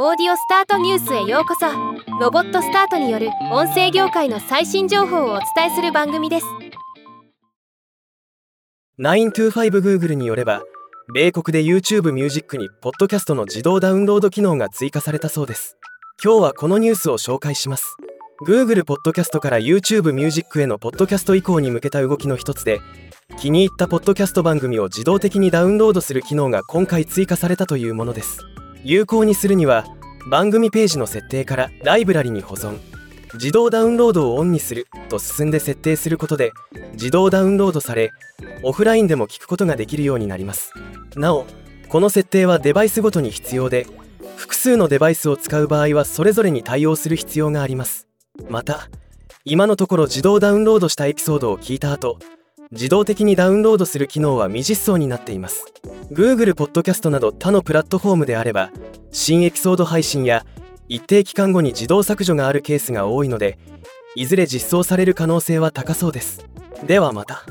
オーディオスタートニュースへようこそ。ロボットスタートによる音声業界の最新情報をお伝えする番組です。925Google によれば米国で YouTube ミュージックにポッドキャストの自動ダウンロード機能が追加されたそうです。今日はこのニュースを紹介します。Google ポッドキャストから YouTube ミュージックへのポッドキャスト移行に向けた動きの一つで気に入ったポッドキャスト番組を自動的にダウンロードする機能が今回追加されたというものです。有効にするには番組ページの設定からライブラリに保存自動ダウンロードをオンにすると進んで設定することで自動ダウンロードされオフラインでも聞くことができるようになります。なおこの設定はデバイスごとに必要で複数のデバイスを使う場合はそれぞれに対応する必要があります。また今のところ自動ダウンロードしたエピソードを聞いた後自動的にダウンロードする機能は未実装になっています。Google Podcast など他のプラットフォームであれば新エピソード配信や一定期間後に自動削除があるケースが多いのでいずれ実装される可能性は高そうです。ではまた。